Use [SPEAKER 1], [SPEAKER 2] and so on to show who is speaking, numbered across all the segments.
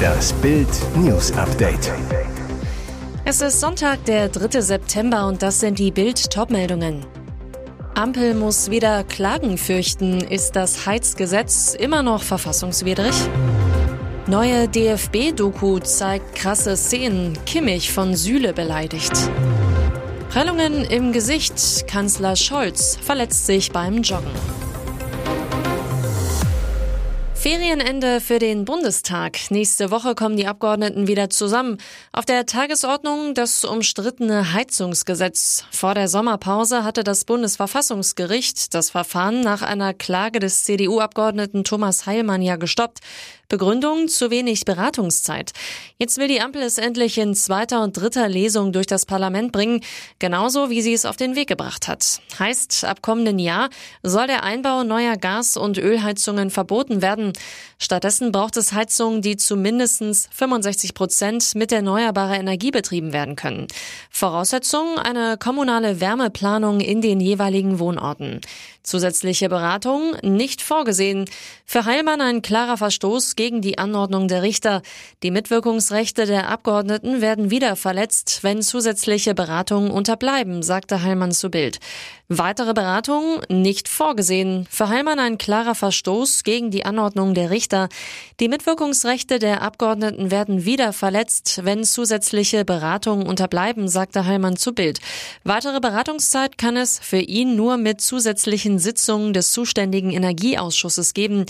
[SPEAKER 1] Das Bild News Update.
[SPEAKER 2] Es ist Sonntag, der 3. September und das sind die Bild Topmeldungen. Ampel muss wieder Klagen fürchten. Ist das Heizgesetz immer noch verfassungswidrig? Neue DFB-Doku zeigt krasse Szenen. Kimmich von Sühle beleidigt. Prellungen im Gesicht. Kanzler Scholz verletzt sich beim Joggen. Ferienende für den Bundestag. Nächste Woche kommen die Abgeordneten wieder zusammen. Auf der Tagesordnung das umstrittene Heizungsgesetz. Vor der Sommerpause hatte das Bundesverfassungsgericht das Verfahren nach einer Klage des CDU-Abgeordneten Thomas Heilmann ja gestoppt. Begründung zu wenig Beratungszeit. Jetzt will die Ampel es endlich in zweiter und dritter Lesung durch das Parlament bringen, genauso wie sie es auf den Weg gebracht hat. Heißt, ab kommenden Jahr soll der Einbau neuer Gas- und Ölheizungen verboten werden. Stattdessen braucht es Heizungen, die zu mindestens 65 Prozent mit erneuerbarer Energie betrieben werden können. Voraussetzung eine kommunale Wärmeplanung in den jeweiligen Wohnorten. Zusätzliche Beratung nicht vorgesehen. Für Heilmann ein klarer Verstoß gegen die Anordnung der Richter. Die Mitwirkungsrechte der Abgeordneten werden wieder verletzt, wenn zusätzliche Beratungen unterbleiben, sagte Heilmann zu Bild. Weitere Beratungen nicht vorgesehen. Für Heilmann ein klarer Verstoß gegen die Anordnung der Richter. Die Mitwirkungsrechte der Abgeordneten werden wieder verletzt, wenn zusätzliche Beratungen unterbleiben, sagte Heilmann zu Bild. Weitere Beratungszeit kann es für ihn nur mit zusätzlichen Sitzungen des zuständigen Energieausschusses geben.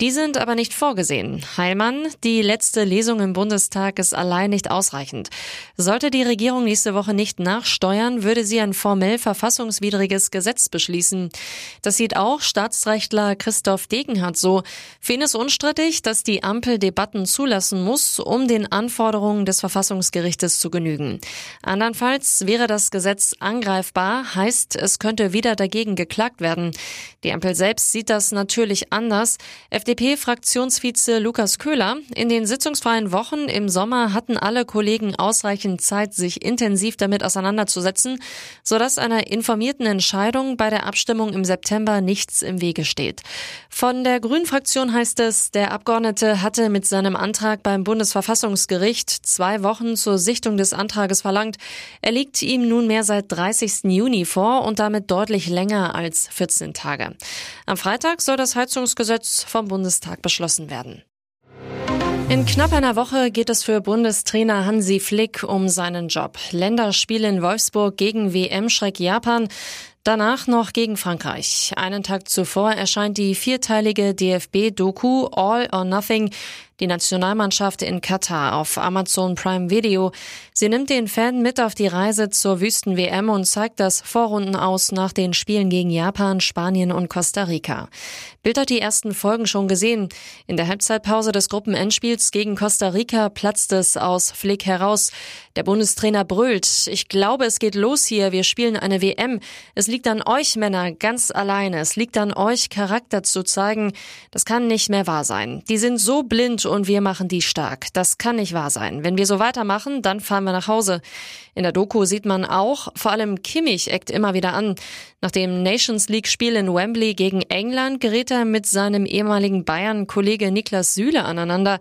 [SPEAKER 2] Die sind aber nicht vorgesehen. Heilmann, die letzte Lesung im Bundestag ist allein nicht ausreichend. Sollte die Regierung nächste Woche nicht nachsteuern, würde sie ein formell verfassungswidriges Gesetz beschließen. Das sieht auch Staatsrechtler Christoph Degenhardt so. Für ihn ist unstrittig, dass die Ampel Debatten zulassen muss, um den Anforderungen des Verfassungsgerichtes zu genügen. Andernfalls wäre das Gesetz angreifbar, heißt, es könnte wieder dagegen geklagt werden. Die Ampel selbst sieht das natürlich anders. FDP-Fraktionsvize Lukas Köhler, in den sitzungsfreien Wochen im Sommer hatten alle Kollegen ausreichend Zeit, sich intensiv damit auseinanderzusetzen, sodass einer informierten Entscheidung bei der Abstimmung im September nichts im Wege steht. Von der Grünen-Fraktion heißt es, der Abgeordnete hatte mit seinem Antrag beim Bundesverfassungsgericht zwei Wochen zur Sichtung des Antrages verlangt. Er liegt ihm nunmehr seit 30. Juni vor und damit deutlich länger als 14 Tage. Am Freitag soll das Heizungsgesetz vom Bundestag beschlossen werden. In knapp einer Woche geht es für Bundestrainer Hansi Flick um seinen Job. Länderspiel in Wolfsburg gegen WM-Schreck Japan. Danach noch gegen Frankreich. Einen Tag zuvor erscheint die vierteilige DFB-Doku All or Nothing, die Nationalmannschaft in Katar auf Amazon Prime Video. Sie nimmt den Fan mit auf die Reise zur Wüsten-WM und zeigt das Vorrunden aus nach den Spielen gegen Japan, Spanien und Costa Rica. Bild hat die ersten Folgen schon gesehen. In der Halbzeitpause des Gruppenendspiels gegen Costa Rica platzt es aus Flick heraus. Der Bundestrainer brüllt, ich glaube, es geht los hier, wir spielen eine WM. Es liegt an euch Männer ganz alleine. Es liegt an euch Charakter zu zeigen. Das kann nicht mehr wahr sein. Die sind so blind und wir machen die stark. Das kann nicht wahr sein. Wenn wir so weitermachen, dann fahren wir nach Hause. In der Doku sieht man auch, vor allem Kimmich eckt immer wieder an. Nach dem Nations League Spiel in Wembley gegen England gerät er mit seinem ehemaligen Bayern-Kollege Niklas Süle aneinander.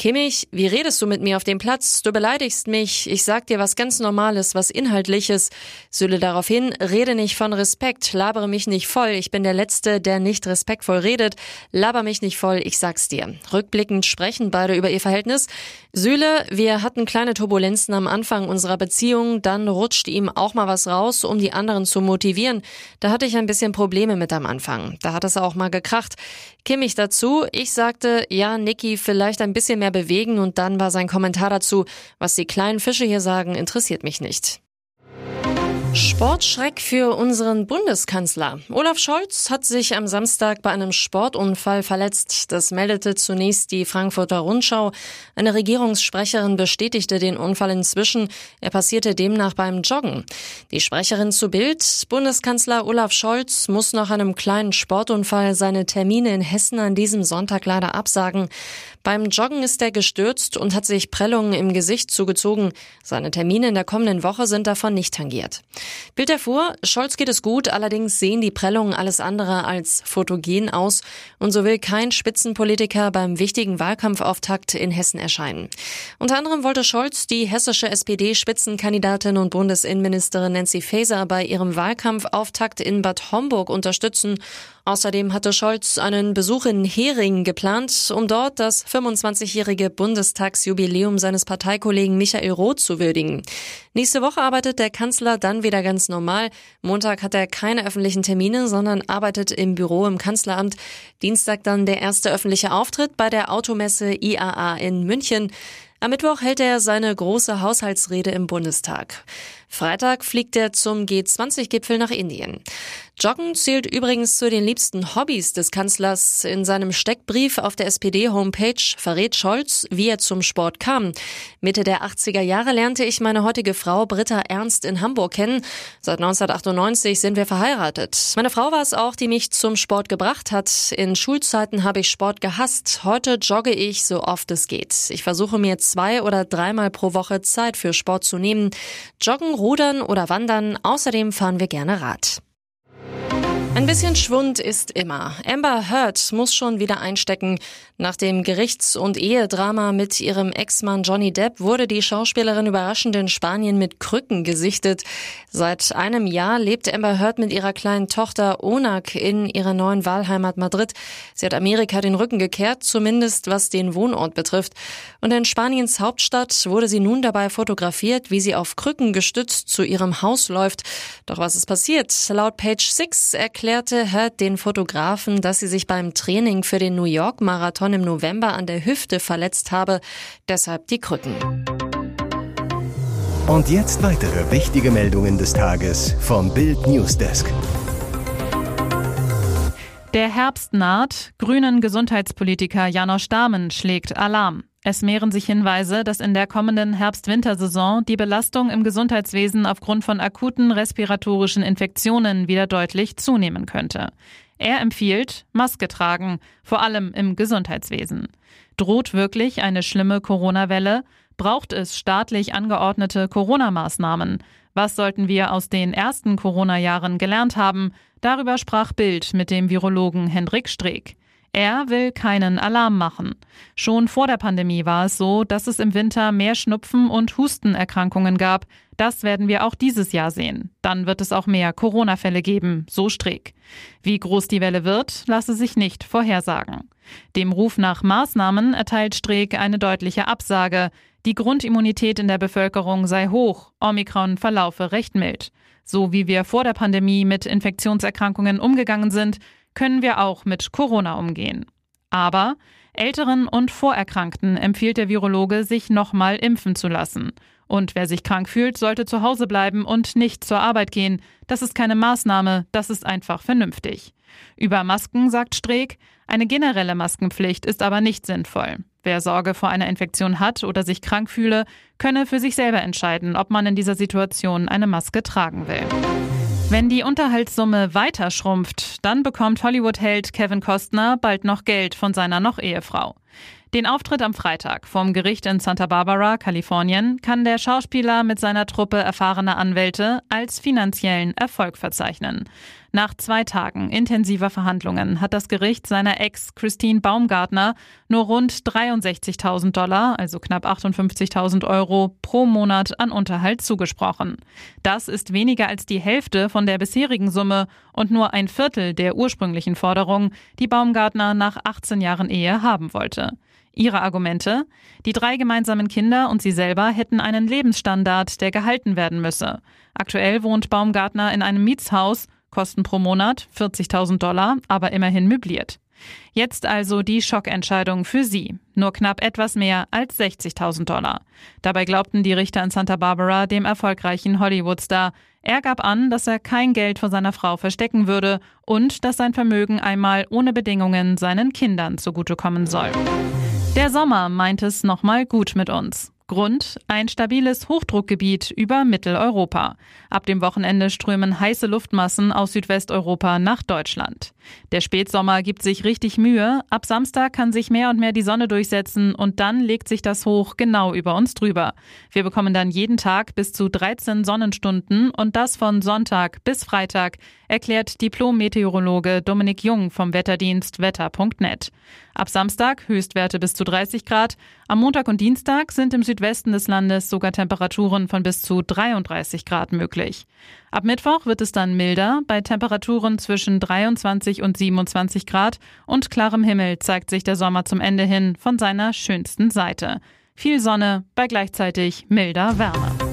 [SPEAKER 2] Kimmich, wie redest du mit mir auf dem Platz? Du beleidigst mich. Ich sag dir was ganz Normales, was Inhaltliches. Süle daraufhin, rede nicht von Respekt, labere mich nicht voll. Ich bin der Letzte, der nicht respektvoll redet. Laber mich nicht voll, ich sag's dir. Rückblickend sprechen beide über ihr Verhältnis. Süle, wir hatten kleine Turbulenzen am Anfang unserer Beziehung, dann rutscht ihm auch mal was raus, um die anderen zu motivieren. Da hatte ich ein bisschen Probleme mit am Anfang. Da hat es auch mal gekracht. Kimmich dazu, ich sagte, ja, Niki, vielleicht ein bisschen mehr mehr bewegen und dann war sein Kommentar dazu, was die kleinen Fische hier sagen, interessiert mich nicht. Sportschreck für unseren Bundeskanzler. Olaf Scholz hat sich am Samstag bei einem Sportunfall verletzt. Das meldete zunächst die Frankfurter Rundschau. Eine Regierungssprecherin bestätigte den Unfall inzwischen. Er passierte demnach beim Joggen. Die Sprecherin zu Bild, Bundeskanzler Olaf Scholz muss nach einem kleinen Sportunfall seine Termine in Hessen an diesem Sonntag leider absagen. Beim Joggen ist er gestürzt und hat sich Prellungen im Gesicht zugezogen. Seine Termine in der kommenden Woche sind davon nicht tangiert. Bild erfuhr, Scholz geht es gut, allerdings sehen die Prellungen alles andere als fotogen aus und so will kein Spitzenpolitiker beim wichtigen Wahlkampfauftakt in Hessen erscheinen. Unter anderem wollte Scholz die hessische SPD-Spitzenkandidatin und Bundesinnenministerin Nancy Faeser bei ihrem Wahlkampfauftakt in Bad Homburg unterstützen. Außerdem hatte Scholz einen Besuch in Hering geplant, um dort das 25-jährige Bundestagsjubiläum seines Parteikollegen Michael Roth zu würdigen. Nächste Woche arbeitet der Kanzler dann wieder ganz normal. Montag hat er keine öffentlichen Termine, sondern arbeitet im Büro im Kanzleramt. Dienstag dann der erste öffentliche Auftritt bei der Automesse IAA in München. Am Mittwoch hält er seine große Haushaltsrede im Bundestag. Freitag fliegt er zum G20-Gipfel nach Indien. Joggen zählt übrigens zu den liebsten Hobbys des Kanzlers. In seinem Steckbrief auf der SPD-Homepage verrät Scholz, wie er zum Sport kam. Mitte der 80er Jahre lernte ich meine heutige Frau Britta Ernst in Hamburg kennen. Seit 1998 sind wir verheiratet. Meine Frau war es auch, die mich zum Sport gebracht hat. In Schulzeiten habe ich Sport gehasst. Heute jogge ich so oft es geht. Ich versuche mir zwei oder dreimal pro Woche Zeit für Sport zu nehmen. Joggen, Rudern oder Wandern. Außerdem fahren wir gerne Rad. Ein bisschen Schwund ist immer. Amber Heard muss schon wieder einstecken. Nach dem Gerichts- und Ehedrama mit ihrem Ex-Mann Johnny Depp wurde die Schauspielerin überraschend in Spanien mit Krücken gesichtet. Seit einem Jahr lebt Amber Heard mit ihrer kleinen Tochter Onak in ihrer neuen Wahlheimat Madrid. Sie hat Amerika den Rücken gekehrt, zumindest was den Wohnort betrifft. Und in Spaniens Hauptstadt wurde sie nun dabei fotografiert, wie sie auf Krücken gestützt zu ihrem Haus läuft. Doch was ist passiert? Laut Page 6 erklärt erklärte Hurt den Fotografen, dass sie sich beim Training für den New York Marathon im November an der Hüfte verletzt habe, deshalb die Krücken.
[SPEAKER 1] Und jetzt weitere wichtige Meldungen des Tages vom Bild Newsdesk.
[SPEAKER 3] Der Herbst naht, grünen Gesundheitspolitiker Janosch Dahmen schlägt Alarm. Es mehren sich Hinweise, dass in der kommenden Herbst-Wintersaison die Belastung im Gesundheitswesen aufgrund von akuten respiratorischen Infektionen wieder deutlich zunehmen könnte. Er empfiehlt Maske tragen, vor allem im Gesundheitswesen. Droht wirklich eine schlimme Corona-Welle? Braucht es staatlich angeordnete Corona-Maßnahmen? Was sollten wir aus den ersten Corona-Jahren gelernt haben? Darüber sprach Bild mit dem Virologen Hendrik Streeck. Er will keinen Alarm machen. Schon vor der Pandemie war es so, dass es im Winter mehr Schnupfen und Hustenerkrankungen gab. Das werden wir auch dieses Jahr sehen. Dann wird es auch mehr Corona-Fälle geben, so Streeck. Wie groß die Welle wird, lasse sich nicht vorhersagen. Dem Ruf nach Maßnahmen erteilt Streeck eine deutliche Absage. Die Grundimmunität in der Bevölkerung sei hoch, Omikron verlaufe recht mild. So wie wir vor der Pandemie mit Infektionserkrankungen umgegangen sind, können wir auch mit Corona umgehen. Aber Älteren und Vorerkrankten empfiehlt der Virologe, sich nochmal impfen zu lassen. Und wer sich krank fühlt, sollte zu Hause bleiben und nicht zur Arbeit gehen. Das ist keine Maßnahme, das ist einfach vernünftig. Über Masken sagt Streeck, eine generelle Maskenpflicht ist aber nicht sinnvoll. Wer Sorge vor einer Infektion hat oder sich krank fühle, könne für sich selber entscheiden, ob man in dieser Situation eine Maske tragen will. Wenn die Unterhaltssumme weiter schrumpft, dann bekommt Hollywood-Held Kevin Costner bald noch Geld von seiner Noch-Ehefrau. Den Auftritt am Freitag vom Gericht in Santa Barbara, Kalifornien, kann der Schauspieler mit seiner Truppe erfahrener Anwälte als finanziellen Erfolg verzeichnen. Nach zwei Tagen intensiver Verhandlungen hat das Gericht seiner Ex Christine Baumgartner nur rund 63.000 Dollar, also knapp 58.000 Euro pro Monat an Unterhalt zugesprochen. Das ist weniger als die Hälfte von der bisherigen Summe und nur ein Viertel der ursprünglichen Forderung, die Baumgartner nach 18 Jahren Ehe haben wollte. Ihre Argumente? Die drei gemeinsamen Kinder und sie selber hätten einen Lebensstandard, der gehalten werden müsse. Aktuell wohnt Baumgartner in einem Mietshaus, Kosten pro Monat 40.000 Dollar, aber immerhin möbliert. Jetzt also die Schockentscheidung für sie. Nur knapp etwas mehr als 60.000 Dollar. Dabei glaubten die Richter in Santa Barbara dem erfolgreichen Hollywood-Star. Er gab an, dass er kein Geld vor seiner Frau verstecken würde und dass sein Vermögen einmal ohne Bedingungen seinen Kindern zugutekommen soll. Der Sommer meint es nochmal gut mit uns. Grund ein stabiles Hochdruckgebiet über Mitteleuropa. Ab dem Wochenende strömen heiße Luftmassen aus Südwesteuropa nach Deutschland. Der Spätsommer gibt sich richtig Mühe. Ab Samstag kann sich mehr und mehr die Sonne durchsetzen und dann legt sich das Hoch genau über uns drüber. Wir bekommen dann jeden Tag bis zu 13 Sonnenstunden und das von Sonntag bis Freitag, erklärt Diplom-Meteorologe Dominik Jung vom Wetterdienst wetter.net. Ab Samstag Höchstwerte bis zu 30 Grad. Am Montag und Dienstag sind im Südwesten des Landes sogar Temperaturen von bis zu 33 Grad möglich. Ab Mittwoch wird es dann milder, bei Temperaturen zwischen 23 und 27 Grad und klarem Himmel zeigt sich der Sommer zum Ende hin von seiner schönsten Seite. Viel Sonne bei gleichzeitig milder Wärme.